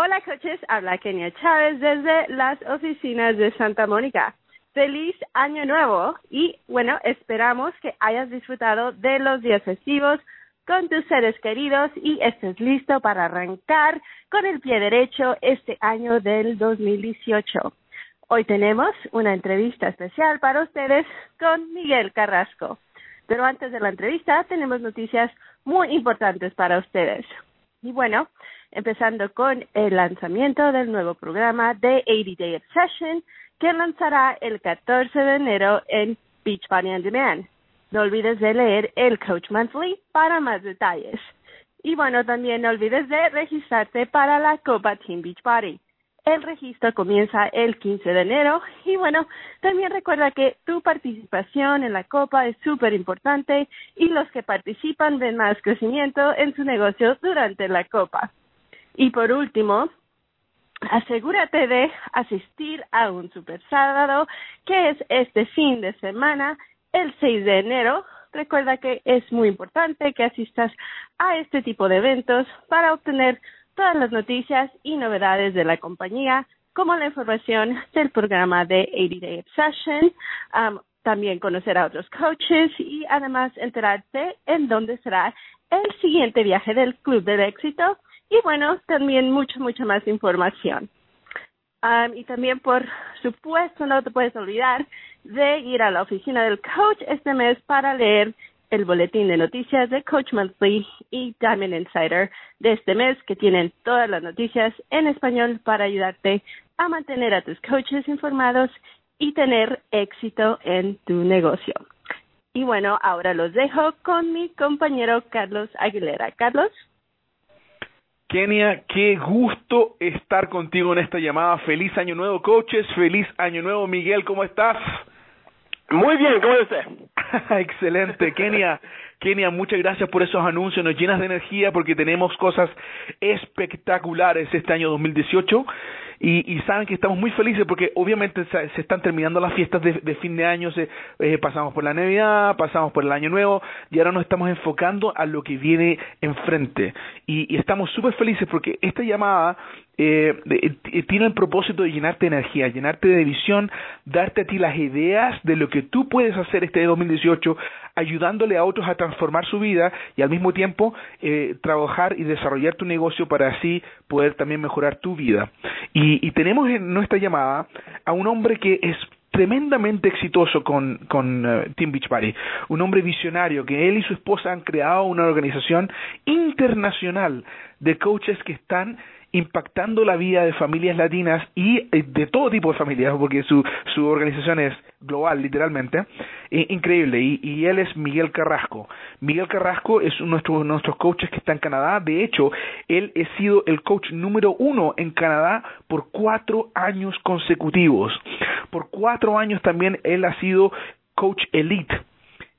Hola coaches, habla Kenia Chávez desde las oficinas de Santa Mónica. Feliz año nuevo y bueno, esperamos que hayas disfrutado de los días festivos con tus seres queridos y estés listo para arrancar con el pie derecho este año del 2018. Hoy tenemos una entrevista especial para ustedes con Miguel Carrasco. Pero antes de la entrevista tenemos noticias muy importantes para ustedes. Y bueno, empezando con el lanzamiento del nuevo programa de 80 Day Obsession que lanzará el 14 de enero en Beachbody On Demand. No olvides de leer el Coach Monthly para más detalles. Y bueno, también no olvides de registrarte para la Copa Team Beachbody. El registro comienza el 15 de enero y bueno, también recuerda que tu participación en la Copa es súper importante y los que participan ven más crecimiento en su negocio durante la Copa. Y por último, asegúrate de asistir a un super sábado que es este fin de semana, el 6 de enero. Recuerda que es muy importante que asistas a este tipo de eventos para obtener todas las noticias y novedades de la compañía, como la información del programa de 80 Day Obsession, también conocer a otros coaches y además enterarte en dónde será el siguiente viaje del Club del Éxito y bueno, también mucha, mucha más información. Um, y también, por supuesto, no te puedes olvidar de ir a la oficina del coach este mes para leer el boletín de noticias de Coach Monthly y Diamond Insider de este mes que tienen todas las noticias en español para ayudarte a mantener a tus coaches informados y tener éxito en tu negocio. Y bueno, ahora los dejo con mi compañero Carlos Aguilera. Carlos. Kenia, qué gusto estar contigo en esta llamada. Feliz año nuevo, coaches. Feliz año nuevo, Miguel. ¿Cómo estás? Muy bien, ¿cómo está? Excelente, Kenia. Kenia, muchas gracias por esos anuncios, nos llenas de energía porque tenemos cosas espectaculares este año 2018 y, y saben que estamos muy felices porque obviamente se, se están terminando las fiestas de, de fin de año, se, eh, pasamos por la Navidad, pasamos por el Año Nuevo y ahora nos estamos enfocando a lo que viene enfrente y, y estamos súper felices porque esta llamada eh, eh, tiene el propósito de llenarte de energía, llenarte de visión, darte a ti las ideas de lo que tú puedes hacer este 2018, ayudándole a otros a transformar su vida y al mismo tiempo eh, trabajar y desarrollar tu negocio para así poder también mejorar tu vida. Y, y tenemos en nuestra llamada a un hombre que es tremendamente exitoso con, con uh, Team Beachbody, un hombre visionario que él y su esposa han creado una organización internacional de coaches que están impactando la vida de familias latinas y eh, de todo tipo de familias, porque su, su organización es global, literalmente, increíble. Y, él es Miguel Carrasco. Miguel Carrasco es uno de nuestros coaches que está en Canadá. De hecho, él ha sido el coach número uno en Canadá por cuatro años consecutivos. Por cuatro años también él ha sido coach elite.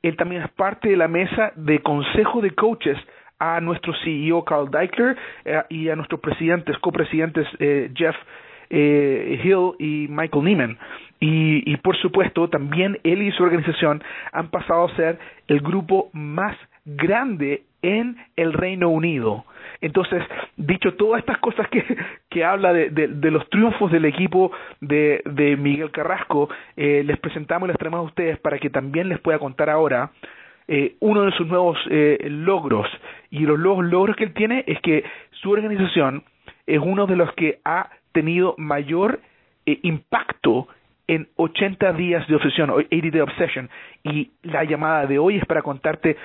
Él también es parte de la mesa de consejo de coaches a nuestro CEO Carl Deichler eh, y a nuestros presidentes, copresidentes eh, Jeff eh, Hill y Michael Neiman. Y, y por supuesto, también él y su organización han pasado a ser el grupo más grande en el Reino Unido. Entonces, dicho todas estas cosas que, que habla de, de, de los triunfos del equipo de, de Miguel Carrasco, eh, les presentamos y les traemos a ustedes para que también les pueda contar ahora eh, uno de sus nuevos eh, logros. Y los nuevos logros que él tiene es que su organización es uno de los que ha tenido mayor eh, impacto en 80 días de obsesión, 80 Day Obsession. Y la llamada de hoy es para contarte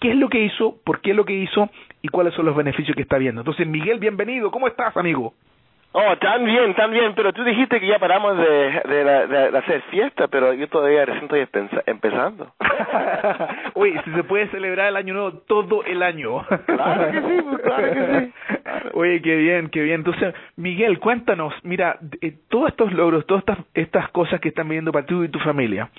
qué es lo que hizo, por qué es lo que hizo y cuáles son los beneficios que está viendo. Entonces, Miguel, bienvenido. ¿Cómo estás, amigo? Oh, tan bien, tan bien, pero tú dijiste que ya paramos de, de, de, de hacer fiesta, pero yo todavía recién estoy empezando. Uy, si se puede celebrar el año nuevo todo el año. claro que sí, pues, claro que sí. Oye, qué bien, qué bien. Entonces, Miguel, cuéntanos, mira, eh, todos estos logros, todas estas, estas cosas que están viendo para tú y tu familia,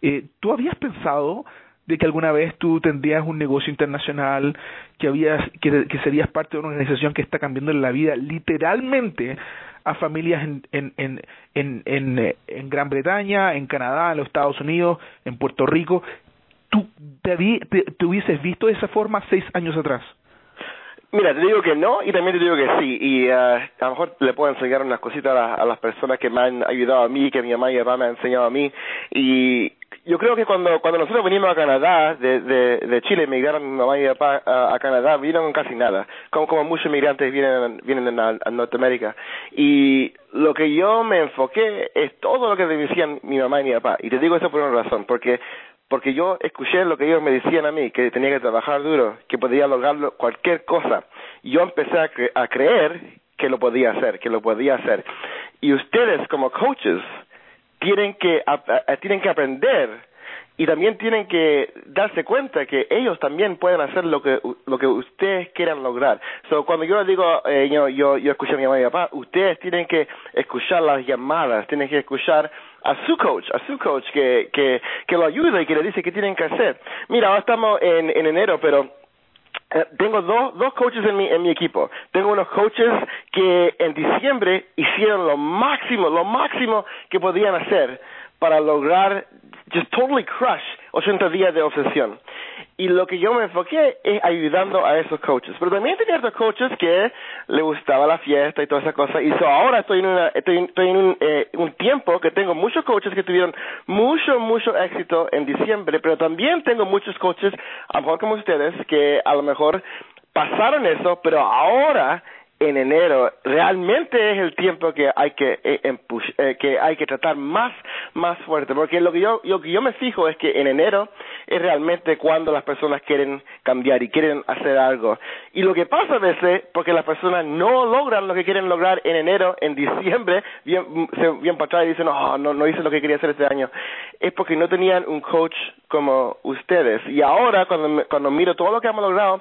eh, ¿tú habías pensado de que alguna vez tú tendrías un negocio internacional, que habías, que, serías parte de una organización que está cambiando la vida literalmente a familias en, en, en, en, en, en Gran Bretaña, en Canadá, en los Estados Unidos, en Puerto Rico. ¿Tú te, te, te hubieses visto de esa forma seis años atrás? Mira, te digo que no y también te digo que sí. Y uh, a lo mejor le puedo enseñar unas cositas a, las personas que me han ayudado a mí, que mi mamá y mi papá me han enseñado a mí. Y yo creo que cuando cuando nosotros venimos a Canadá, de, de, de Chile, emigraron mi mamá y mi papá a, Canadá, vinieron casi nada. Como, como muchos inmigrantes vienen, vienen a, a Norteamérica. Y lo que yo me enfoqué es todo lo que decían mi mamá y mi papá. Y te digo eso por una razón, porque porque yo escuché lo que ellos me decían a mí, que tenía que trabajar duro, que podía lograr cualquier cosa. Y yo empecé a, creer que lo podía hacer, que lo podía hacer. Y ustedes como coaches tienen que, tienen que aprender y también tienen que darse cuenta que ellos también pueden hacer lo que lo que ustedes quieran lograr. So, cuando yo les digo, eh, yo, yo, yo escuché a mi mamá y papá, ustedes tienen que escuchar las llamadas, tienen que escuchar a su coach, a su coach que, que, que lo ayuda y que le dice qué tienen que hacer. Mira, ahora estamos en, en enero, pero eh, tengo dos, dos coaches en mi, en mi equipo. Tengo unos coaches que en diciembre hicieron lo máximo, lo máximo que podían hacer para lograr just totally crush 80 días de obsesión. Y lo que yo me enfoqué es ayudando a esos coaches. Pero también tenía otros coaches que le gustaba la fiesta y toda esa cosa. Y so ahora estoy en, una, estoy, estoy en un, eh, un tiempo que tengo muchos coaches que tuvieron mucho, mucho éxito en diciembre. Pero también tengo muchos coaches, a lo mejor como ustedes, que a lo mejor pasaron eso, pero ahora en enero realmente es el tiempo que hay que eh, eh, que hay que tratar más más fuerte porque lo que yo lo que yo me fijo es que en enero es realmente cuando las personas quieren cambiar y quieren hacer algo. Y lo que pasa a veces porque las personas no logran lo que quieren lograr en enero en diciembre bien se bien para atrás y dicen no no no hice lo que quería hacer este año es porque no tenían un coach como ustedes. Y ahora cuando cuando miro todo lo que hemos logrado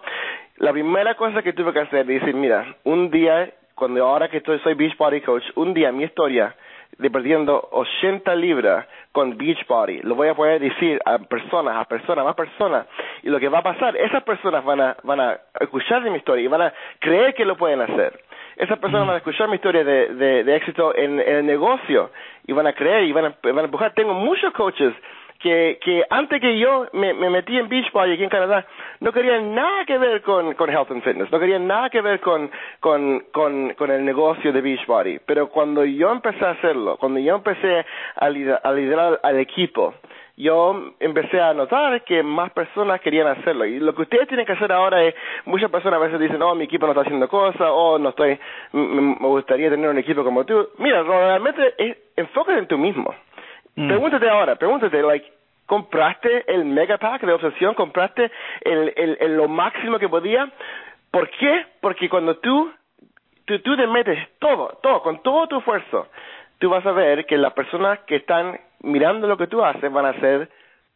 la primera cosa que tuve que hacer decir, mira, un día, cuando ahora que estoy, soy Beach Body Coach, un día mi historia de perdiendo 80 libras con Beach Body, lo voy a poder decir a personas, a personas, más personas, y lo que va a pasar, esas personas van a, van a escuchar de mi historia y van a creer que lo pueden hacer. Esas personas van a escuchar mi historia de, de, de éxito en, en, el negocio y van a creer y van a, van a empujar. Tengo muchos coaches que, que antes que yo me, me metí en Beachbody aquí en Canadá, no querían nada que ver con, con Health and Fitness, no querían nada que ver con, con, con, con el negocio de Beachbody. Pero cuando yo empecé a hacerlo, cuando yo empecé a liderar, al equipo, yo empecé a notar que más personas querían hacerlo. Y lo que ustedes tienen que hacer ahora es, muchas personas a veces dicen, oh, mi equipo no está haciendo cosas, o oh, no estoy, me gustaría tener un equipo como tú. Mira, realmente es, enfócate en tú mismo. Mm. Pregúntate ahora, pregúntate, like, ¿compraste el mega pack de obsesión? ¿Compraste el, el, el, lo máximo que podía? ¿Por qué? Porque cuando tú, tú, tú te metes todo, todo, con todo tu esfuerzo, tú vas a ver que las personas que están mirando lo que tú haces van a hacer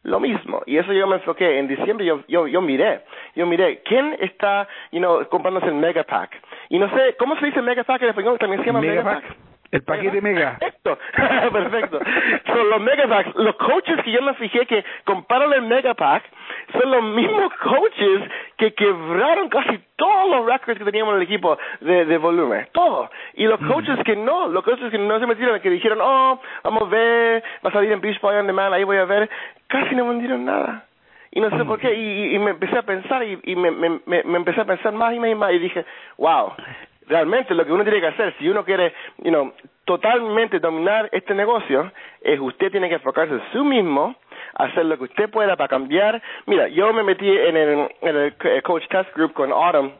lo mismo. Y eso yo me enfoqué. En diciembre yo, yo, yo miré, yo miré, ¿quién está, you know, comprándose el mega pack? Y no sé, ¿cómo se dice mega pack en español? También se llama mega, pack? El paquete mega. Perfecto, perfecto. Son los megapacks. Los coaches que yo me fijé que comparan el megapack son los mismos coaches que quebraron casi todos los records que teníamos en el equipo de, de volumen. Todo. Y los coaches que no, los coaches que no se metieron, que dijeron, oh, vamos a ver, va a salir en Beach Boy on Demand, ahí voy a ver, casi no vendieron nada. Y no sé por qué, y, y, me empecé a pensar, y, y me, me, me, me empecé a pensar más y más y más, y dije, wow, realmente lo que uno tiene que hacer, si uno quiere, you know, totalmente dominar este negocio, es usted tiene que enfocarse en sí mismo, hacer lo que usted pueda para cambiar. Mira, yo me metí en el, en el Coach Test Group con Autumn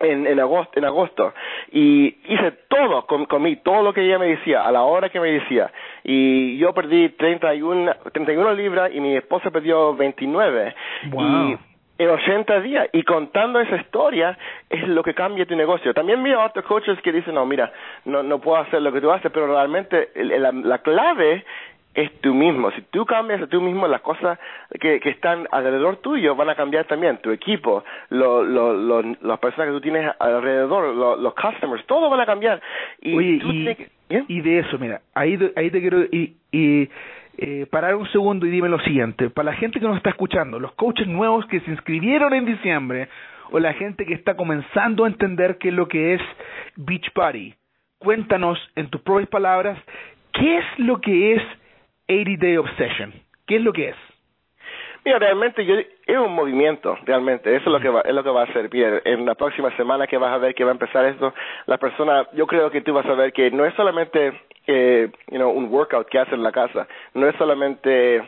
en, en, agosto, en agosto y hice todo con, mí, todo lo que ella me decía, a la hora que me decía. Y yo perdí 31, 31 libras y mi esposa perdió 29. Wow en 80 días. Y contando esa historia es lo que cambia tu negocio. También mira otros coaches que dicen, no, mira, no, no puedo hacer lo que tú haces, pero realmente la, la clave es tú mismo. Si tú cambias a tú mismo, las cosas que, que están alrededor tuyo van a cambiar también. Tu equipo, lo, lo, lo, las personas que tú tienes alrededor, los customers, todo van a cambiar. Y, y, y, de eso, mira, ahí, ahí te quiero... y, y eh, parar un segundo y dime lo siguiente, para la gente que nos está escuchando, los coaches nuevos que se inscribieron en diciembre o la gente que está comenzando a entender qué es lo que es Beach Party, cuéntanos en tus propias palabras, ¿qué es lo que es 80 Day Obsession? ¿Qué es lo que es? Mira, realmente yo, es un movimiento, realmente. Eso es lo que va, es lo que va a ser. Bien, en la próxima semana que vas a ver que va a empezar esto, la persona, yo creo que tú vas a ver que no es solamente, eh, you know, un workout que hace en la casa. No es solamente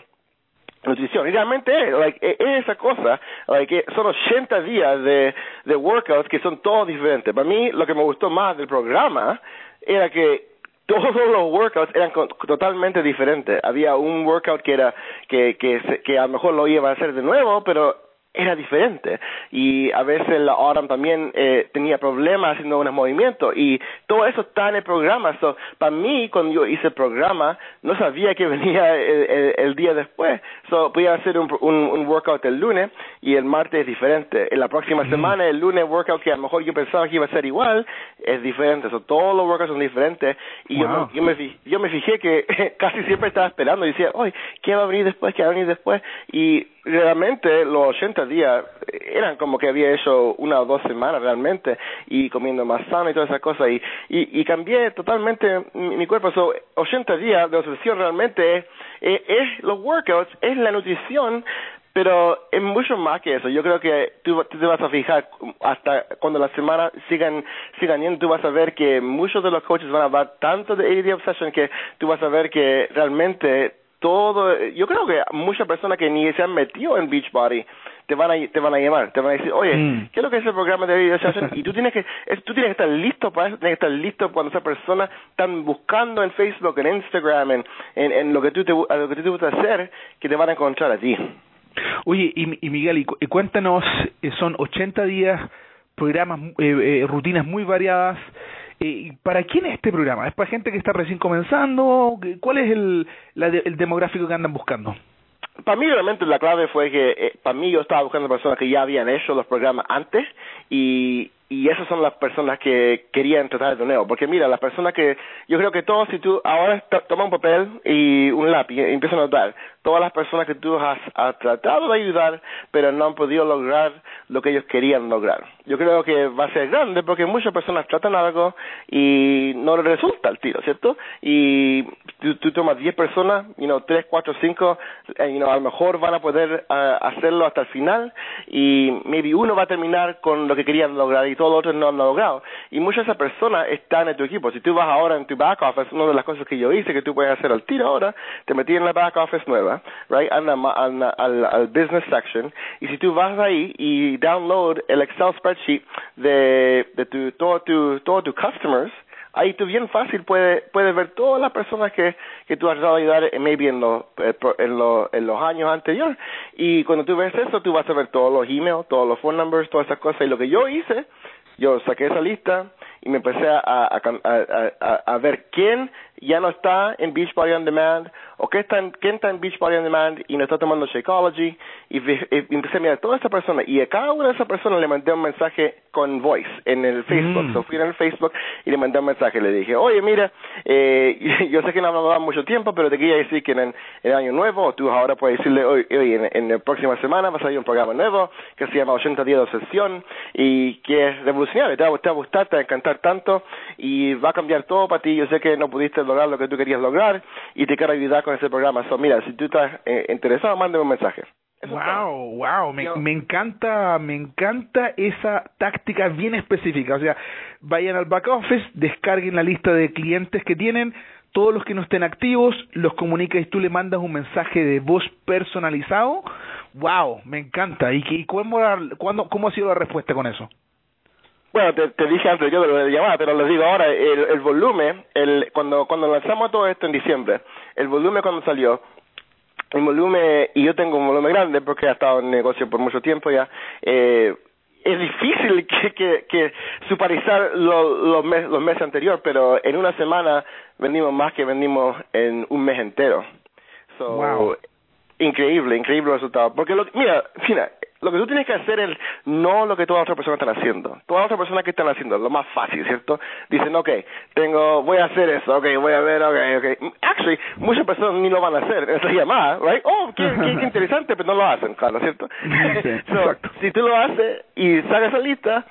nutrición. Y realmente es, like, es esa cosa, like, son 80 días de, de workouts que son todos diferentes. Para mí, lo que me gustó más del programa era que todos los workouts eran totalmente diferentes. Había un workout que era que que, que a lo mejor lo iba a hacer de nuevo, pero era diferente. Y a veces la Autumn también eh, tenía problemas haciendo unos movimientos y todo eso está en el programa. So, para mí cuando yo hice el programa no sabía que venía el, el, día después. So, podía hacer un, un, un, workout el lunes y el martes es diferente. En la próxima semana el lunes workout que a lo mejor yo pensaba que iba a ser igual es diferente. So, todos los workouts son diferentes. Y yo, me, yo, me, yo me fijé que casi siempre estaba esperando. Y decía oye ¿qué va a venir después? ¿qué va a venir después? y realmente los 80 días eran como que había hecho una o dos semanas realmente y comiendo más sano y todas esas cosas y, y, y cambié totalmente mi, cuerpo. So, 80 días de obsesión realmente es, es, los workouts, es la nutrición, pero es mucho más que eso. Yo creo que tú, te vas a fijar hasta cuando las semanas sigan, sigan yendo, tú vas a ver que muchos de los coaches van a hablar tanto de AD Obsession que tú vas a ver que realmente todo, yo creo que muchas personas que ni se han metido en Beachbody te van a te van a llamar, te van a decir, oye, mm. ¿qué es lo que es el programa de video Y tú tienes que tú tienes que estar listo para eso, tienes que estar listo cuando esas personas están buscando en Facebook, en Instagram, en, en, lo que tú te a lo que tú te gusta hacer, que te van a encontrar a ti. Oye, y, y Miguel, y, cuéntanos, eh, son 80 días, programas, eh, eh, rutinas muy variadas. Eh, ¿Para quién es este programa? ¿Es para gente que está recién comenzando? ¿Cuál es el, el demográfico que andan buscando? Para mí realmente la clave fue que eh, para mí yo estaba buscando personas que ya habían hecho los programas antes y y esas son las personas que querían tratar de nuevo. Porque mira, las personas que, yo creo que todos, si tú ahora toma un papel y un lápiz y empieza a notar, todas las personas que tú has, has, tratado de ayudar, pero no han podido lograr lo que ellos querían lograr. Yo creo que va a ser grande porque muchas personas tratan algo y no les resulta el tiro, ¿cierto? Y tú, tú tomas 10 personas, you know, 3, 4, 5, you know, a lo mejor van a poder uh, hacerlo hasta el final y maybe uno va a terminar con lo que querían lograr y todos los otros no han logrado. Y muchas de esas personas están en tu equipo. Si tú vas ahora en tu back office, una de las cosas que yo hice que tú puedes hacer al tiro ahora, te metí en la back office nueva, right, al, al, al business section, y si tú vas ahí y download el Excel spreadsheet de, de tu, todo tu, todos tus customers, ahí tú bien fácil puedes puedes ver todas las personas que que tú has dado a ayudar eh, maybe en los eh, en los en los años anteriores. Y cuando tú ves eso tú vas a ver todos los emails todos los phone numbers todas esas cosas. Y lo que yo hice yo saqué esa lista y me empecé a, a, a, a, ver quién ya no está en Beachbody On Demand o quién está, en, quién está en Beachbody On Demand y no está tomando Shakeology y, empecé a mirar a toda esa persona y a cada una de esas personas le mandé un mensaje con voice en el Facebook. Mm. fui en el Facebook y le mandé un mensaje. Le dije, oye, mira, eh, yo sé que no hablamos mucho tiempo, pero te quería decir que en, el año nuevo, tú ahora puedes decirle, oye, en, en, la próxima semana va a salir un programa nuevo que se llama 80 días de obsesión y que es revolucionario. Te va, te va a gustar, te va a encantar tanto y va a cambiar todo para ti. Yo sé que no pudiste lograr lo que tú querías lograr y te quiero ayudar con ese programa. So, mira, si tú estás eh, interesado, mándame un mensaje. wow, wow, me, me encanta, me encanta esa táctica bien específica. O sea, vayan al back office, descarguen la lista de clientes que tienen, todos los que no estén activos, los comunicas y tú le mandas un mensaje de voz personalizado. Wow, me encanta. ¿Y, y cómo, cuándo, cómo ha sido la respuesta con eso? Bueno, te, te dije antes yo de lo de llamada, pero les digo ahora, el, el volumen, el, cuando, cuando lanzamos todo esto en diciembre, el volumen cuando salió, el volumen, y yo tengo un volumen grande porque he estado en negocio por mucho tiempo ya, eh, es difícil que, que, que supervisar los, mes, los meses anteriores, pero en una semana vendimos más que vendimos en un mes entero. So, wow. Increíble, increíble resultado. Porque, lo, mira, mira, lo que tú tienes que hacer es no lo que todas las otras personas están haciendo. Todas las otras personas que están haciendo, lo más fácil, ¿cierto? Dicen, ok, tengo, voy a hacer eso, ok, voy a ver, ok, ok. Actually, muchas personas ni lo van a hacer esa llamada, right? Oh, qué, qué, interesante, pero no lo hacen, claro, ¿cierto? so, si tú lo haces y sales esa lista,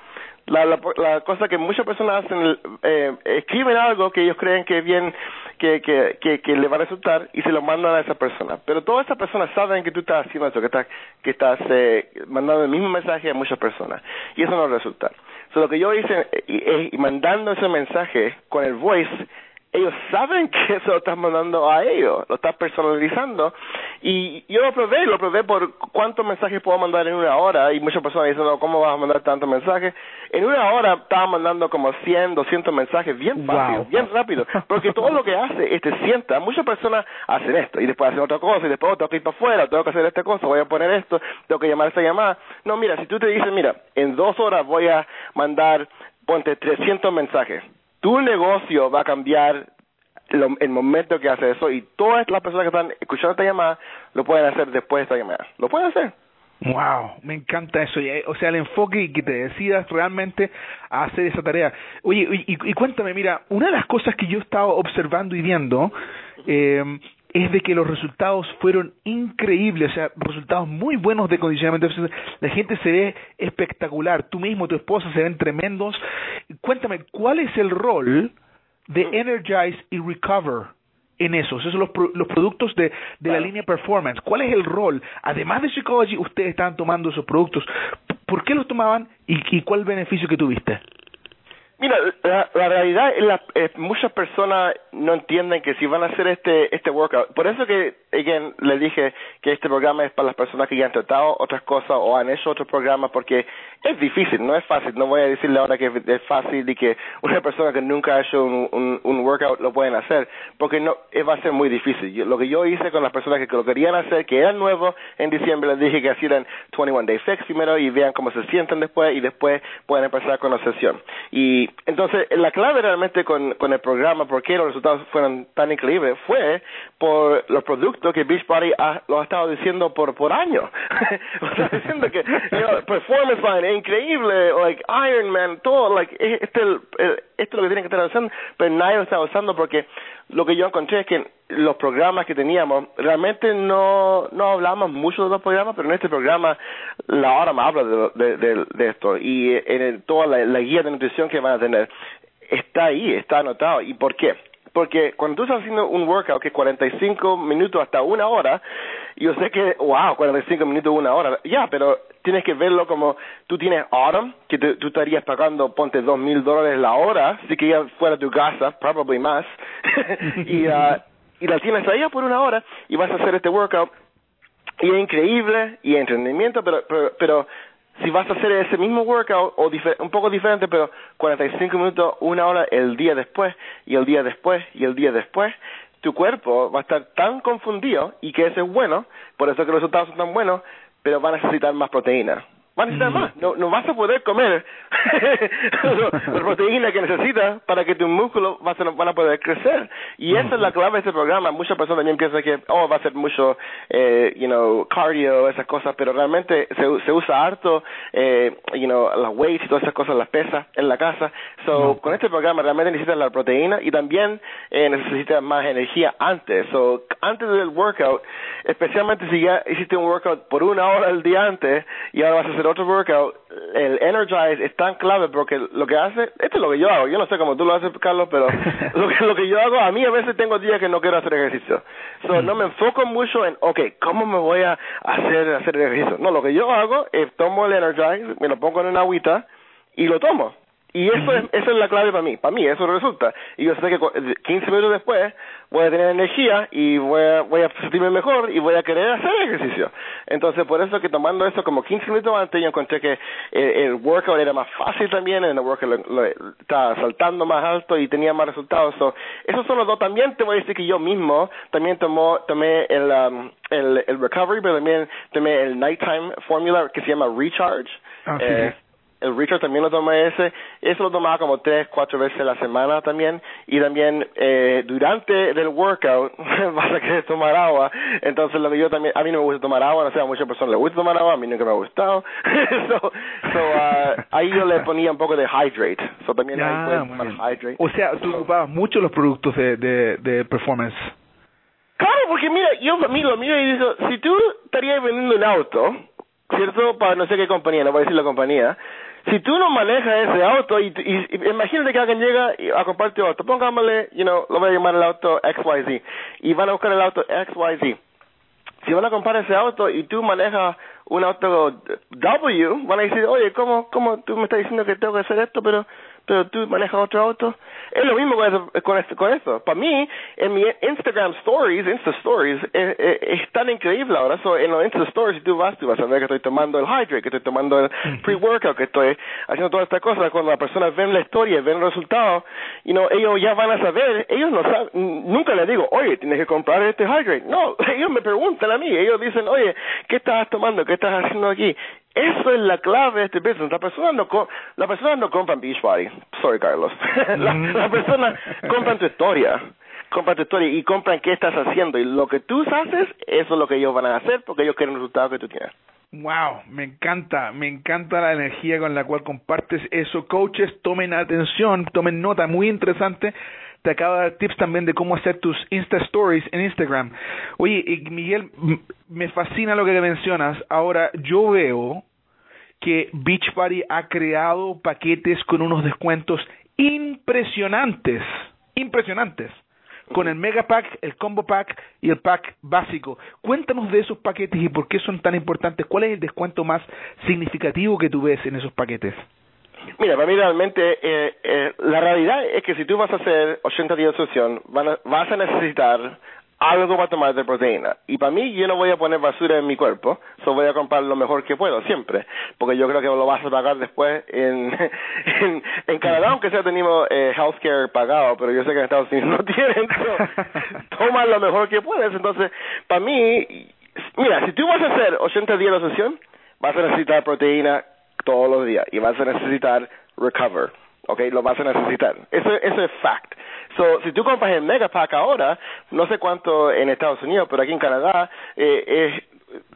la, la, la cosa que muchas personas hacen, eh, escriben algo que ellos creen que bien que, que, que, que le va a resultar y se lo mandan a esa persona. Pero todas esas personas saben que tú estás haciendo eso, que estás, que estás eh, mandando el mismo mensaje a muchas personas. Y eso no resulta. So, lo que yo hice eh, es mandando ese mensaje con el voice, ellos saben que eso lo estás mandando a ellos, lo estás personalizando. Y yo lo probé, lo probé por cuántos mensajes puedo mandar en una hora. Y muchas personas dicen, no, ¿cómo vas a mandar tantos mensajes? En una hora estaba mandando como 100, 200 mensajes bien fácil, bien rápido. Porque todo lo que hace es te sienta. Muchas personas hacen esto y después hacen otra cosa y después tengo que ir para afuera, tengo que hacer esta cosa, voy a poner esto, tengo que llamar a esta llamada. No, mira, si tú te dices, mira, en dos horas voy a mandar, ponte 300 mensajes tu negocio va a cambiar el momento que hace eso y todas las personas que están escuchando esta llamada lo pueden hacer después de esta llamada. Lo pueden hacer. Wow, me encanta eso. Eh, o sea, el enfoque y que te decidas realmente a hacer esa tarea. Oye, y, y, cuéntame, mira, una de las cosas que yo he estado observando y viendo eh, es de que los resultados fueron increíbles, o sea, resultados muy buenos de condicionamiento. La gente se ve espectacular, tú mismo, tu esposa se ven tremendos. Cuéntame, ¿cuál es el rol de mm. Energize y Recover en eso? Esos son los, los productos de, de la línea Performance. ¿Cuál es el rol? Además de Psychology, ustedes estaban tomando esos productos. ¿Por qué los tomaban y, y cuál beneficio que tuviste? Mira, la, la realidad es que eh, muchas personas no entienden que si van a hacer este este workout, por eso que again, le dije que este programa es para las personas que ya han tratado otras cosas o han hecho otros programas porque es difícil, no es fácil, no voy a decirle ahora que es fácil y que una persona que nunca ha hecho un, workout lo pueden hacer, porque no eh, va a ser muy difícil. lo que yo hice con las personas que lo querían hacer, que eran nuevos en diciembre, les dije que hicieran 21 Day Fix primero y vean cómo se sienten después y después pueden empezar con la sesión. Y entonces, la clave realmente con, con el programa, por qué los resultados fueron tan increíbles, fue por los productos que Beachbody ha, lo ha estado diciendo por, por años. está diciendo que Performance Line, increíble, like Iron Man, todo, like, este, esto es lo que tienen que estar usando, pero nadie lo está usando porque lo que yo encontré es que los programas que teníamos, realmente no, no hablamos mucho de los programas, pero en este programa la hora me habla de, de, de, esto y en toda la, guía de nutrición que van a tener está ahí, está anotado. ¿Y por qué? Porque cuando tú estás haciendo un workout que es 45 minutos hasta una hora, yo sé que, wow, 45 minutos, una hora, ya, pero tienes que verlo como tú tienes Autumn, que tú estarías pagando, ponte, dos mil dólares la hora, si que ya fuera tu casa, probably más, y, uh, y la tienes ahí por una hora y vas a hacer este workout y es increíble y entrenamiento, pero, pero, pero si vas a hacer ese mismo workout o un poco diferente, pero 45 minutos, una hora el día después y el día después y el día después, tu cuerpo va a estar tan confundido y que eso es bueno, por eso que los resultados son tan buenos, pero va a necesitar más proteína necesitar mm. más. No, no vas a poder comer la proteína que necesitas para que tus músculos van a poder crecer. Y esa es la clave de este programa. Muchas personas también piensan que, oh, va a ser mucho, eh, you know, cardio, esas cosas, pero realmente se, se usa harto, eh, you know, las weights y todas esas cosas, las pesas en la casa. So, con este programa realmente necesitas la proteína y también eh, necesitas más energía antes. So, antes del workout, especialmente si ya hiciste un workout por una hora el día antes y ahora vas a hacer otro workout, el Energize es tan clave porque lo que hace, esto es lo que yo hago, yo no sé cómo tú lo haces, Carlos, pero lo que, lo que yo hago, a mí a veces tengo días que no quiero hacer ejercicio. So, no me enfoco mucho en, ok, ¿cómo me voy a hacer, hacer ejercicio? No, lo que yo hago es tomo el Energize, me lo pongo en una agüita y lo tomo. Y eso es, esa es la clave para mí, para mí eso resulta. Y yo sé que 15 minutos después voy a tener energía y voy a, voy a sentirme mejor y voy a querer hacer ejercicio. Entonces, por eso que tomando eso como 15 minutos antes, yo encontré que el, workout era más fácil también, el workout lo, estaba saltando más alto y tenía más resultados. So, esos son los dos. También te voy a decir que yo mismo también tomó, tomé el, um, el, el recovery, pero también tomé el nighttime formula que se llama recharge. Ah, eh, el Richard también lo tomé ese, eso lo tomaba como tres, cuatro veces a la semana también, y también eh, durante el workout vas a querer tomar agua, entonces lo que yo también, a mí no me gusta tomar agua, no sé, a muchas personas les gusta tomar agua, a mí nunca me ha gustado, so, so uh, ahí yo le ponía un poco de hydrate, so también ahí hydrate. O sea, tú ocupabas mucho los productos de, de, de performance. Claro, porque mira, yo lo miro y digo, si tú estarías vendiendo un auto, ¿cierto? Para no sé qué compañía, no voy a decir la compañía, si tú no manejas ese auto y, y, imagínate que alguien llega a comprar tu auto, pongámosle, you know, lo voy a llamar el auto XYZ y van a buscar el auto XYZ. Si van a comprar ese auto y tú manejas un auto W, van a decir, oye, ¿cómo, cómo tú me estás diciendo que tengo que hacer esto, pero pero tú manejas otro auto. Es lo mismo con eso. Con esto, con eso. Para mí, en mi Instagram Stories, Insta Stories, es, es, tan increíble ahora. So, en los Insta Stories, si tú vas, tú vas a ver que estoy tomando el Hydrate, que estoy tomando el pre-workout, que estoy haciendo todas estas cosas. Cuando las personas ven la historia, ven el resultado, you know, ellos ya van a saber, ellos no saben, nunca les digo, oye, tienes que comprar este Hydrate. No, ellos me preguntan a mí, ellos dicen, oye, ¿qué estás tomando? ¿Qué estás haciendo aquí? Eso es la clave de este business. La persona no, la persona no compran Beachbody. Sorry, Carlos. la, mm. la persona compran tu historia. Compran tu historia y compran qué estás haciendo. Y lo que tú haces, eso es lo que ellos van a hacer porque ellos quieren el resultado que tú tienes. Wow, me encanta, me encanta la energía con la cual compartes eso. Coaches, tomen atención, tomen nota, muy interesante te acabo de dar tips también de cómo hacer tus Insta Stories en Instagram. Oye, y Miguel, me fascina lo que mencionas. Ahora, yo veo que Beachbody ha creado paquetes con unos descuentos impresionantes, impresionantes, con el Mega Pack, el Combo Pack y el Pack básico. Cuéntanos de esos paquetes y por qué son tan importantes. ¿Cuál es el descuento más significativo que tú ves en esos paquetes? Mira, para mí realmente eh, eh, la realidad es que si tú vas a hacer 80 días de sesión, vas a necesitar algo para tomar de proteína. Y para mí, yo no voy a poner basura en mi cuerpo, solo voy a comprar lo mejor que puedo, siempre. Porque yo creo que lo vas a pagar después en, en, Canadá, aunque sea tenemos eh, healthcare pagado, pero yo sé que en Estados Unidos no tienen. toma lo mejor que puedes. Entonces, para mí, mira, si tú vas a hacer 80 días de sesión, vas a necesitar proteína todos los días y vas a necesitar recover, ¿ok? Lo vas a necesitar. Eso, eso es fact. So, si tú compras el Mega Pack ahora, no sé cuánto en Estados Unidos, pero aquí en Canadá, eh,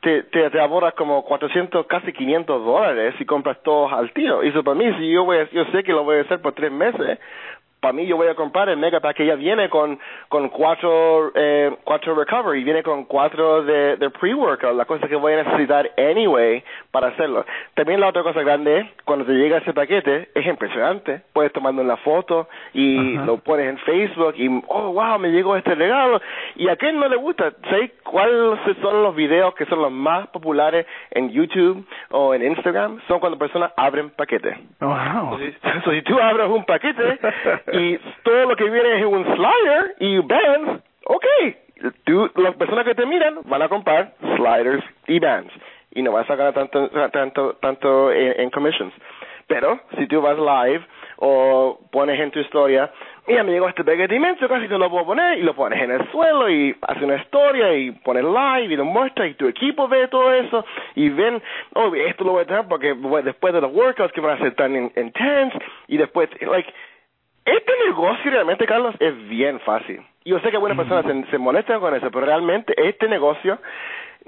te, te, te ahorras como 400, casi 500 dólares si compras todos al tiro. Y eso para mí, si yo, voy yo sé que lo voy a hacer por tres meses, para mí yo voy a comprar el Mega Pack que ya viene con, con cuatro, eh, cuatro recovery, viene con cuatro de, de pre-workout, la cosa que voy a necesitar anyway para hacerlo. También la otra cosa grande, cuando te llega ese paquete, es impresionante. Puedes tomando una foto y lo pones en Facebook y, oh, wow, me llegó este regalo. Y a quién no le gusta, ¿sabes cuáles son los videos que son los más populares en YouTube o en Instagram? Son cuando personas abren paquetes. Wow. si tú abres un paquete y todo lo que viene es un slider y bands, ok, tú, las personas que te miran van a comprar sliders y bands y no vas a ganar tanto, tanto, tanto en, commissions. Pero si tú vas live o pones en tu historia, me llegó este paquete inmenso, casi te lo puedo poner, y lo pones en el suelo y haces una historia y pones live y lo muestras y tu equipo ve todo eso y ven, oh, esto lo voy a tener porque después de los workouts que van a ser tan intense y después, like, este negocio realmente, Carlos, es bien fácil. Yo sé que algunas personas se, molestan con eso, pero realmente este negocio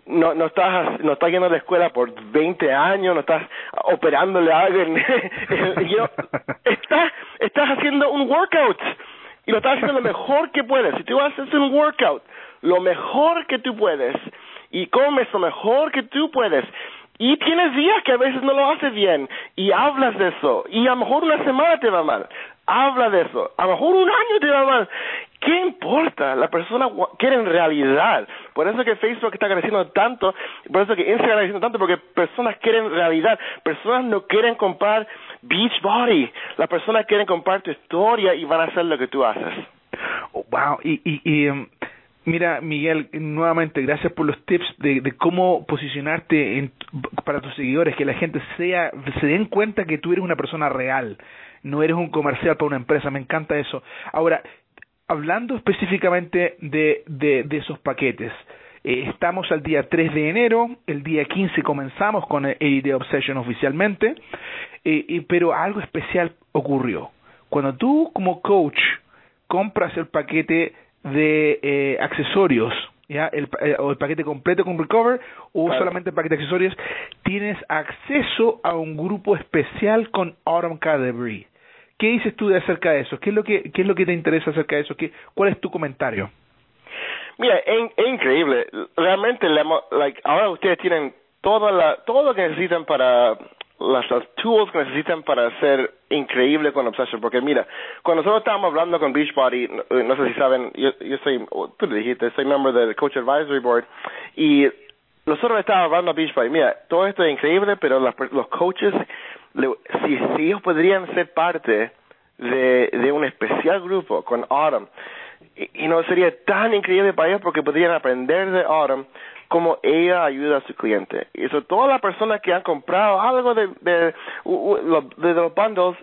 no, no estás no estás yendo a la escuela por 20 años, no estás operándole a alguien. estás, estás haciendo un workout y lo estás haciendo lo mejor que puedes. Si tú haces un workout, lo mejor que tú puedes y comes lo mejor que tú puedes y tienes días que a veces no lo haces bien y hablas de eso y a lo mejor una semana te va mal habla de eso. A lo mejor un año te va mal. ¿Qué importa? La persona quiere realidad. Por eso que Facebook está creciendo tanto, por eso que Instagram está creciendo tanto, porque personas quieren realidad. Personas no quieren comprar Beachbody. Las personas quieren comprar tu historia y van a hacer lo que tú haces. Oh, wow. Y, y, y um, mira, Miguel, nuevamente, gracias por los tips de, de cómo posicionarte en, para tus seguidores, que la gente sea, se den cuenta que tú eres una persona real no eres un comercial para una empresa, me encanta eso. Ahora, hablando específicamente de, de, de esos paquetes, eh, estamos al día 3 de enero, el día 15 comenzamos con el Obsession oficialmente, eh, pero algo especial ocurrió. Cuando tú como coach compras el paquete de eh, accesorios, ya el, o el paquete completo con Recover o solamente el paquete de accesorios, tienes acceso a un grupo especial con Autumn Cadbury. ¿Qué dices tú de acerca de eso? ¿Qué es lo que, qué es lo que te interesa acerca de eso? ¿Qué, ¿Cuál es tu comentario? Mira, es, increíble. Realmente, like, ahora ustedes tienen toda la, todo lo que necesitan para las, tools que necesitan para ser increíble con Obsession. Porque mira, cuando nosotros estábamos hablando con Beachbody, no, sé si saben, yo, yo soy, tú le dijiste, soy miembro del Coach Advisory Board, y nosotros estábamos hablando a Beachbody, mira, todo esto es increíble, pero los coaches, si, si ellos podrían ser parte de, de un especial grupo con Autumn, y, y no sería tan increíble para ellos porque podrían aprender de Autumn cómo ella ayuda a su cliente. Y eso, todas las personas que han comprado algo de, de, de los bundles,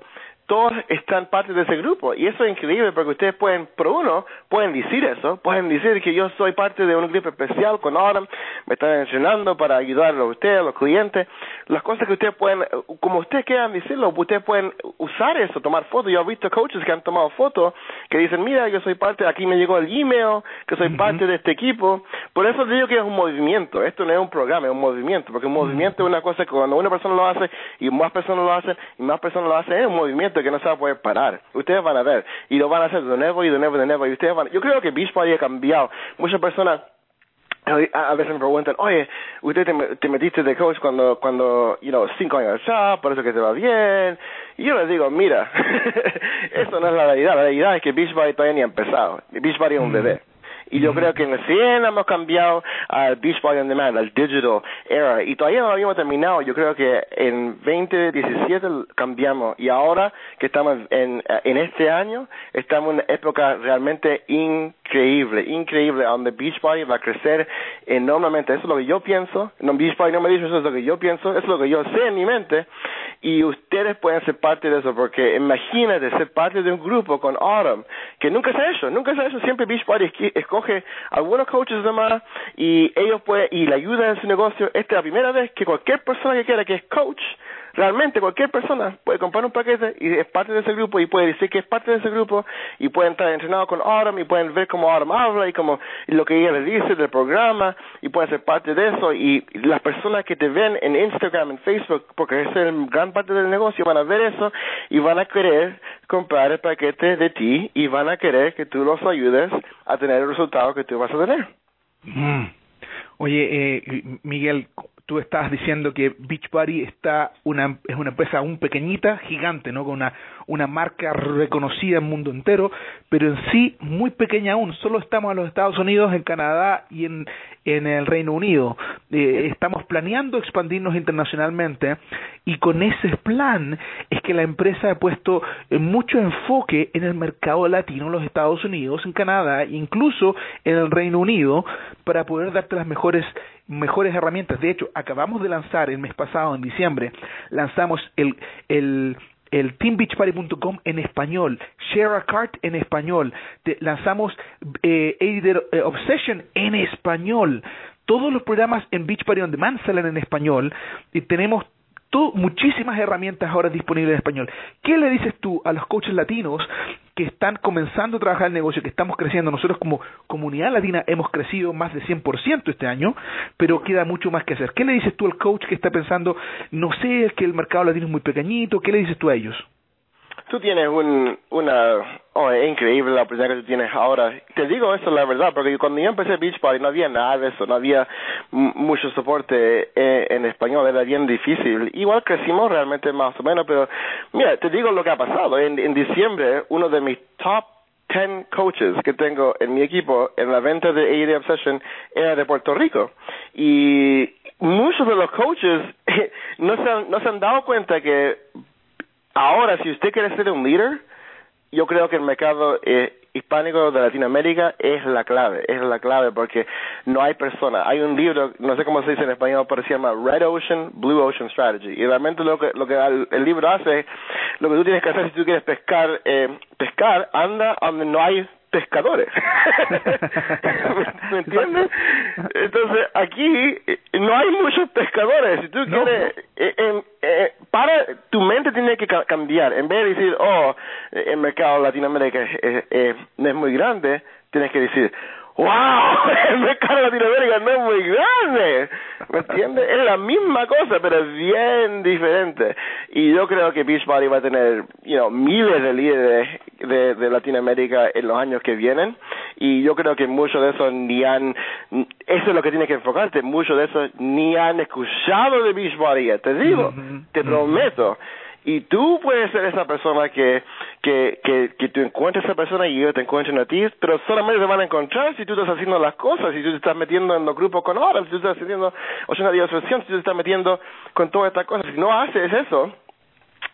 todos están parte de ese grupo. Y eso es increíble porque ustedes pueden, por uno, pueden decir eso, pueden decir que yo soy parte de un grupo especial con Autumn, me están entrenando para ayudar a ustedes, a los clientes. Las cosas que ustedes pueden, como ustedes quieran decirlo, ustedes pueden usar eso, tomar fotos. Yo he visto coaches que han tomado fotos que dicen, mira, yo soy parte, aquí me llegó el email, que soy parte de este equipo. Por eso digo que es un movimiento. Esto no es un programa, es un movimiento. Porque un movimiento es una cosa que cuando una persona lo hace y más personas lo hacen y más personas lo hacen, es un movimiento que no se va a poder parar. Ustedes van a ver. Y lo van a hacer de nuevo y de nuevo y de nuevo. Y ustedes van, yo creo que Beachbody ha cambiado. Muchas personas a veces me preguntan, oye, usted te, metiste de coach cuando, cuando, you know, cinco años ya, por eso que te va bien. Y yo les digo, mira, eso no es la realidad. La realidad es que Beachbody todavía ni ha empezado. Beachbody es un bebé. Y yo creo que 100 hemos cambiado al Beachbody on Demand, al Digital Era. Y todavía no habíamos terminado. Yo creo que en 2017 cambiamos. Y ahora que estamos en, en este año, estamos en una época realmente increíble, increíble, donde Beachbody va a crecer enormemente. Eso es lo que yo pienso. No, Beachbody no me dice eso es lo que yo pienso. Eso es lo que yo sé en mi mente. Y ustedes pueden ser parte de eso, porque imagínate ser parte de un grupo con Autumn, que nunca se ha hecho, nunca se ha hecho. Siempre Beachbody escoge algunos coaches de más y ellos pueden, y le ayudan en su negocio. Esta es la primera vez que cualquier persona que quiera que es coach, realmente cualquier persona puede comprar un paquete y es parte de ese grupo y puede decir que es parte de ese grupo y pueden estar entrenados con Autumn y pueden ver cómo Autumn habla y como lo que ella le dice del programa y pueden ser parte de eso y las personas que te ven en Instagram, en Facebook, porque es el gran parte del negocio, van a ver eso y van a querer comprar el paquete de ti y van a querer que tú los ayudes a tener el resultado que tú vas a tener. Mm. Oye, eh, Miguel, tú estás diciendo que Beachbody está una, es una empresa aún pequeñita, gigante, ¿no? Con una, una marca reconocida en el mundo entero, pero en sí muy pequeña aún. Solo estamos en los Estados Unidos, en Canadá y en, en el Reino Unido. Eh, estamos planeando expandirnos internacionalmente y con ese plan es que la empresa ha puesto eh, mucho enfoque en el mercado latino en los Estados Unidos, en Canadá, incluso en el Reino Unido, para poder darte las mejores mejores herramientas. De hecho, acabamos de lanzar el mes pasado, en diciembre, lanzamos el, el, el teambeachparty.com en español, Share a Cart en español, lanzamos eh, eh, Obsession en español. Todos los programas en Beach Party On Demand salen en español y tenemos muchísimas herramientas ahora disponibles en español. ¿Qué le dices tú a los coaches latinos que están comenzando a trabajar el negocio, que estamos creciendo? Nosotros como comunidad latina hemos crecido más de 100% este año, pero queda mucho más que hacer. ¿Qué le dices tú al coach que está pensando, no sé, es que el mercado latino es muy pequeñito? ¿Qué le dices tú a ellos? Tú tienes un, una, oh, es increíble la oportunidad que tú tienes ahora. Te digo eso la verdad, porque cuando yo empecé Beachbody no había nada de eso, no había mucho soporte eh, en, español, era bien difícil. Igual crecimos realmente más o menos, pero mira, te digo lo que ha pasado. En, en diciembre, uno de mis top 10 coaches que tengo en mi equipo en la venta de AED Obsession era de Puerto Rico. Y muchos de los coaches no se han, no se han dado cuenta que Ahora, si usted quiere ser un líder, yo creo que el mercado eh, hispánico de Latinoamérica es la clave, es la clave porque no hay persona. Hay un libro, no sé cómo se dice en español, pero se llama Red Ocean, Blue Ocean Strategy. Y realmente lo que, lo que el, libro hace, lo que tú tienes que hacer si tú quieres pescar, eh, pescar, anda donde no hay pescadores. ¿Me entiendes? Entonces, aquí eh, no hay muchos pescadores. Si tú quieres, eh, eh, para, tu mente tiene que cambiar. En vez de decir, oh, el mercado Latinoamérica no es muy grande, tienes que decir, wow, el mercado Latinoamérica no es muy grande, ¿me entiendes? Es la misma cosa, pero es bien diferente. Y yo creo que Beachbody va a tener, you know, miles de líderes de, de Latinoamérica en los años que vienen. y yo creo que muchos de esos ni han, eso es lo que tienes que enfocarte, muchos de esos ni han escuchado de Beachbody, te digo, te prometo. Y tú puedes ser esa persona que, que, que, que tú encuentres a esa persona y ellos te encuentren a ti, pero solamente te van a encontrar si tú estás haciendo las cosas, si tú te estás metiendo en los grupos con horas, si tú estás haciendo una diversión, si tú te estás metiendo con todas estas cosas. Si no haces eso,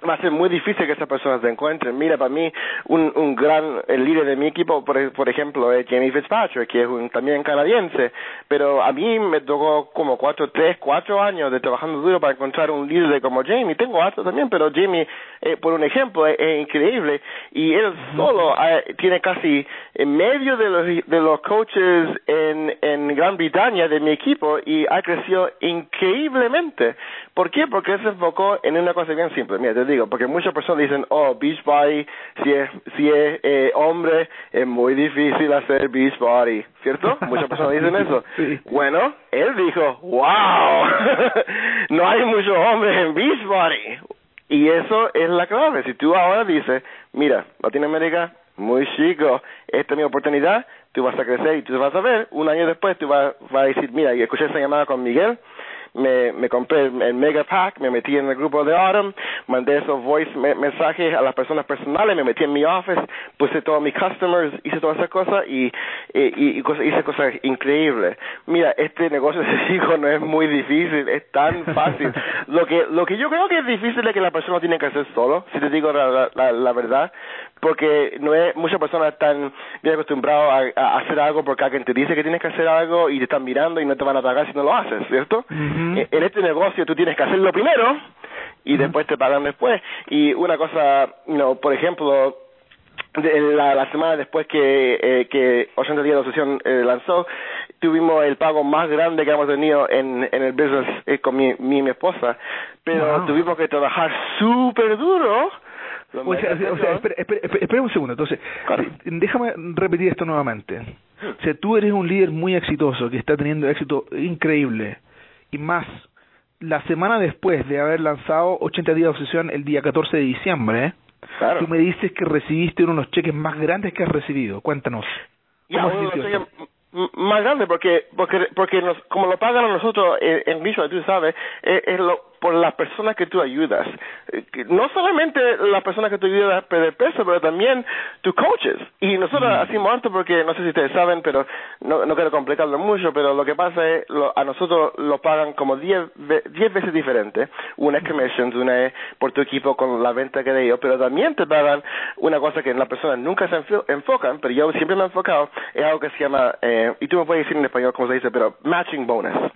va a ser muy difícil que esas personas se encuentren. Mira, para mí, un, un gran el líder de mi equipo, por, por ejemplo, es Jamie Fitzpatrick, que es un, también canadiense, pero a mí me tocó como cuatro, tres, cuatro años de trabajando duro para encontrar un líder como Jamie. Tengo otros también, pero Jamie, eh, por un ejemplo, es, increíble y él solo eh, tiene casi en medio de los, de los coaches en, en Gran Bretaña de mi equipo y ha crecido increíblemente. ¿Por qué? Porque él se enfocó en una cosa bien simple. Mira, digo, porque muchas personas dicen, oh, beach body, si es, si es eh, hombre, es muy difícil hacer beach body, ¿cierto? Muchas personas dicen eso. Bueno, él dijo, wow, no hay muchos hombres en beach body. Y eso es la clave. Si tú ahora dices, mira, Latinoamérica, muy chico, esta es mi oportunidad, tú vas a crecer y tú vas a ver, un año después tú vas, vas a decir, mira, y escuché esa llamada con Miguel, me, me compré el Mega Pack, me metí en el grupo de Autumn, mandé esos voice mensajes a las personas personales, me metí en mi office, puse todos mis customers, hice todas esas cosas y, y, y hice cosas increíbles. Mira, este negocio de hijo no es muy difícil, es tan fácil. lo que lo que yo creo que es difícil es que la persona tiene que hacer solo, si te digo la, la, la verdad, porque no es muchas personas están bien acostumbradas a, hacer algo porque alguien te dice que tienes que hacer algo y te están mirando y no te van a pagar si no lo haces, ¿cierto? E, en este negocio tú tienes que hacerlo primero y después te pagan después. Y una cosa, no, por ejemplo, la, la semana después que, eh, que 80 días de asociación eh, lanzó, tuvimos el pago más grande que hemos tenido en, en el business eh, con mi, mi, mi esposa, pero tuvimos que trabajar súper duro o sea, o sea espera, espera, un segundo. Entonces, déjame repetir esto nuevamente. O sea, tú eres un líder muy exitoso, que está teniendo éxito increíble. Y más, la semana después de haber lanzado 80 días de obsesión el día 14 de diciembre, tú me dices que recibiste uno de los cheques más grandes que has recibido. Cuéntanos. ¿Cómo más grande porque porque porque nos, como lo pagan a nosotros en, en Visual, tú sabes, es, es lo por las personas que tú ayudas. Eh, no solamente las personas que tú ayudas a perder peso, pero también tus coaches. Y nosotros mm. hacemos esto porque, no sé si ustedes saben, pero no, no quiero complicarlo mucho, pero lo que pasa es, lo, a nosotros lo pagan como 10 diez veces diferente. Una es commissions, una es por tu equipo con la venta que de ellos, pero también te pagan una cosa que las personas nunca se enfocan, pero yo siempre me he enfocado, es algo que se llama, eh, y tú me puedes decir en español cómo se dice, pero matching bonus.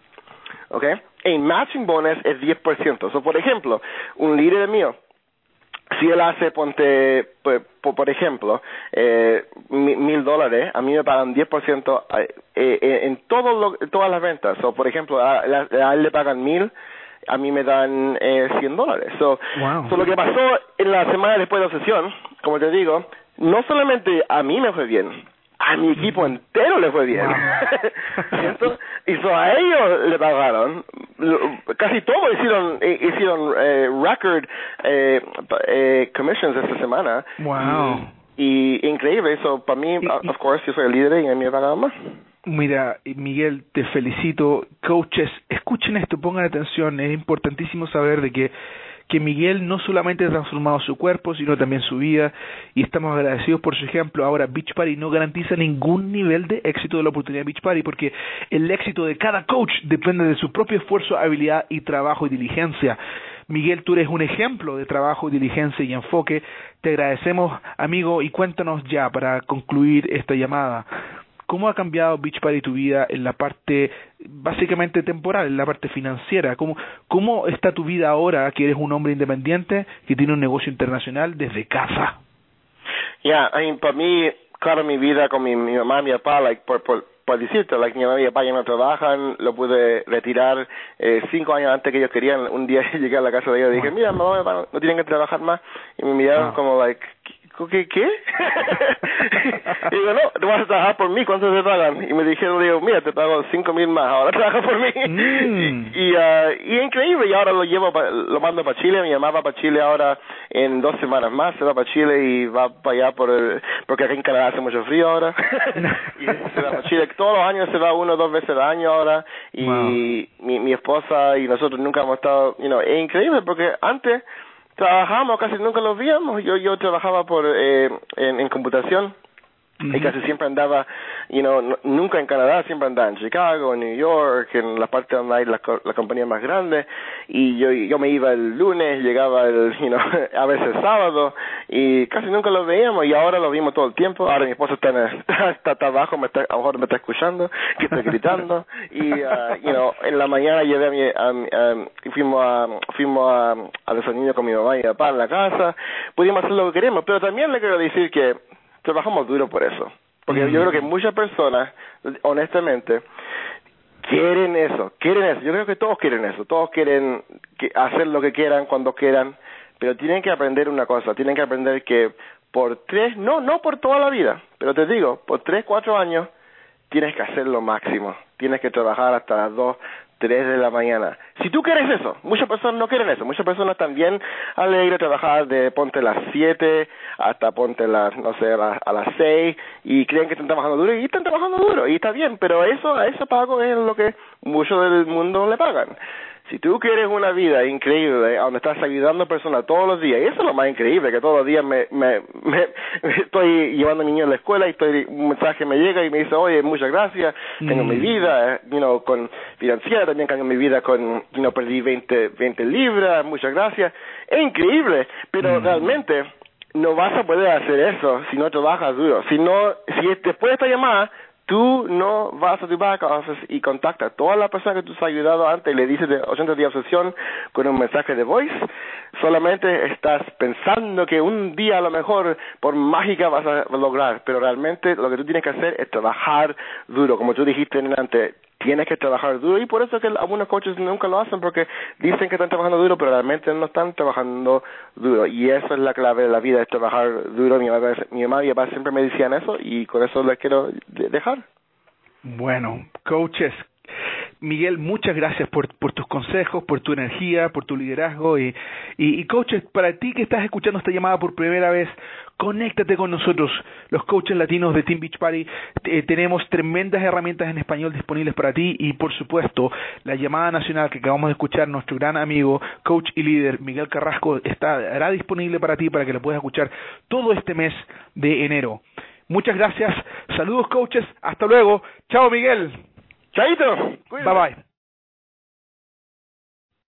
¿ok? En matching bonus es 10%. So, por ejemplo, un líder mío, si él hace, ponte, por, por ejemplo, eh, mil dólares, a mí me pagan 10% eh, eh, en todo todas las ventas. O, por ejemplo, a, a, él le pagan mil, a mí me dan eh, 100 dólares. So, so, lo que pasó en la semana después de la sesión, como te digo, no solamente a mí me fue bien, a mi equipo entero le fue bien. ¿Cierto? y so a ellos le pagaron. Casi todos hicieron eh, hicieron eh, record eh, eh, commissions esta semana. Wow. Y, increíble, eso para mí, of course, yo soy el líder y a mí me pagaron más. Mira, Miguel, te felicito. Coaches, escuchen esto, pongan atención. Es importantísimo saber de que que Miguel no solamente ha transformado su cuerpo, sino también su vida, y estamos agradecidos por su ejemplo. Ahora, Beach Party no garantiza ningún nivel de éxito de la oportunidad de Beach Party, porque el éxito de cada coach depende de su propio esfuerzo, habilidad y trabajo y diligencia. Miguel, tú eres un ejemplo de trabajo, diligencia y enfoque. Te agradecemos, amigo, y cuéntanos ya para concluir esta llamada. ¿Cómo ha cambiado Beach Party tu vida en la parte básicamente temporal, en la parte financiera? ¿Cómo, cómo está tu vida ahora que eres un hombre independiente que tiene un negocio internacional desde casa? Ya, para mí, claro, mi vida con mi, mi mamá y mi papá, like, por, por, por decirte, like, mi mamá y mi papá ya no trabajan, lo pude retirar eh, cinco años antes que ellos querían. Un día llegué a la casa de ellos y dije, mira, mamá, no tienen que trabajar más. Y me miraron como, like, ¿qué? qué? y digo, no, tú vas a trabajar por mí, ¿cuánto te pagan? Y me dijeron, digo, mira, te pago cinco mil más, ahora trabaja por mí. Mm. y, y, uh, y increíble, y ahora lo llevo, pa, lo mando para Chile, mi mamá va para Chile ahora en dos semanas más, se va para Chile y va para allá por el, porque aquí en Canadá hace mucho frío ahora. y se va para Chile, todos los años se va uno o dos veces al año ahora, y Wow. mi, mi esposa y nosotros nunca hemos estado, you know, es increíble porque antes trabajamos, casi nunca los víamos, yo, yo trabajaba por, eh, en, en computación, y casi siempre andaba, you know, nunca en Canadá, siempre andaba en Chicago, en New York, en la parte donde hay las co- las compañías más grandes, y yo, yo me iba el lunes, llegaba el, you know, a veces sábado, y casi nunca los veíamos, y ahora los vimos todo el tiempo, ahora mi esposo está, en el- está, está abajo, me está, a lo mejor me está escuchando, que estoy gritando, y, uh, you know, en la mañana llevé a mi, a, mi- a- y fuimos a, fuimos a, a desayuno con mi mamá y mi papá en la casa, pudimos hacer lo que queremos, pero también le quiero decir que trabajamos duro por eso. Porque yo creo que muchas personas, honestamente, quieren eso, quieren eso. Yo creo que todos quieren eso, todos quieren que- hacer lo que quieran cuando quieran, pero tienen que aprender una cosa, tienen que aprender que por tres, no, no por toda la vida, pero te digo, por tres, cuatro años, tienes que hacer lo máximo, tienes que trabajar hasta las dos, tres de la mañana. Si tú quieres eso, muchas personas no quieren eso, muchas personas también alegres trabajar de ponte las siete hasta ponte las, no sé, a a las seis y creen que están trabajando duro y están trabajando duro y está bien, pero eso, a ese pago es lo que muchos del mundo le pagan. Si tú quieres una vida increíble, donde estás ayudando a personas todos los días, y eso es lo más increíble, que todos los días me, me, me, estoy llevando a mi niño a la escuela y estoy, un mensaje me llega y me dice, oye, muchas gracias, tengo Mm. mi vida, eh, you know, con financiera, también tengo mi vida con, you know, perdí 20, 20 libras, muchas gracias. Es increíble, pero Mm. realmente no vas a poder hacer eso si no trabajas duro. Si no, si después de esta llamada, tú no vas a tu back office y contactas a todas las personas que tú has ayudado antes y le dices de 80 días de obsesión con un mensaje de voice, solamente estás pensando que un día a lo mejor por mágica vas a lograr, pero realmente lo que tú tienes que hacer es trabajar duro, como tú dijiste antes, tienes que trabajar duro. Y por eso es que algunos coaches nunca lo hacen porque dicen que están trabajando duro pero realmente no están trabajando duro. Y eso es la clave de la vida es trabajar duro. Mi mamá, mi mamá y papá siempre me decían eso y con eso les quiero de- dejar. Bueno, coaches, Miguel, muchas gracias por, por tus consejos, por tu energía, por tu liderazgo y, y, coaches, para ti que estás escuchando esta llamada por primera vez, conéctate con nosotros, los coaches latinos de Team Beach Party. Eh, tenemos tremendas herramientas en español disponibles para ti y, por supuesto, la llamada nacional que acabamos de escuchar, nuestro gran amigo, coach y líder Miguel Carrasco, estará disponible para ti para que lo puedas escuchar todo este mes de enero. Muchas gracias, saludos coaches, hasta luego, chao Miguel, Chaito, bye bye.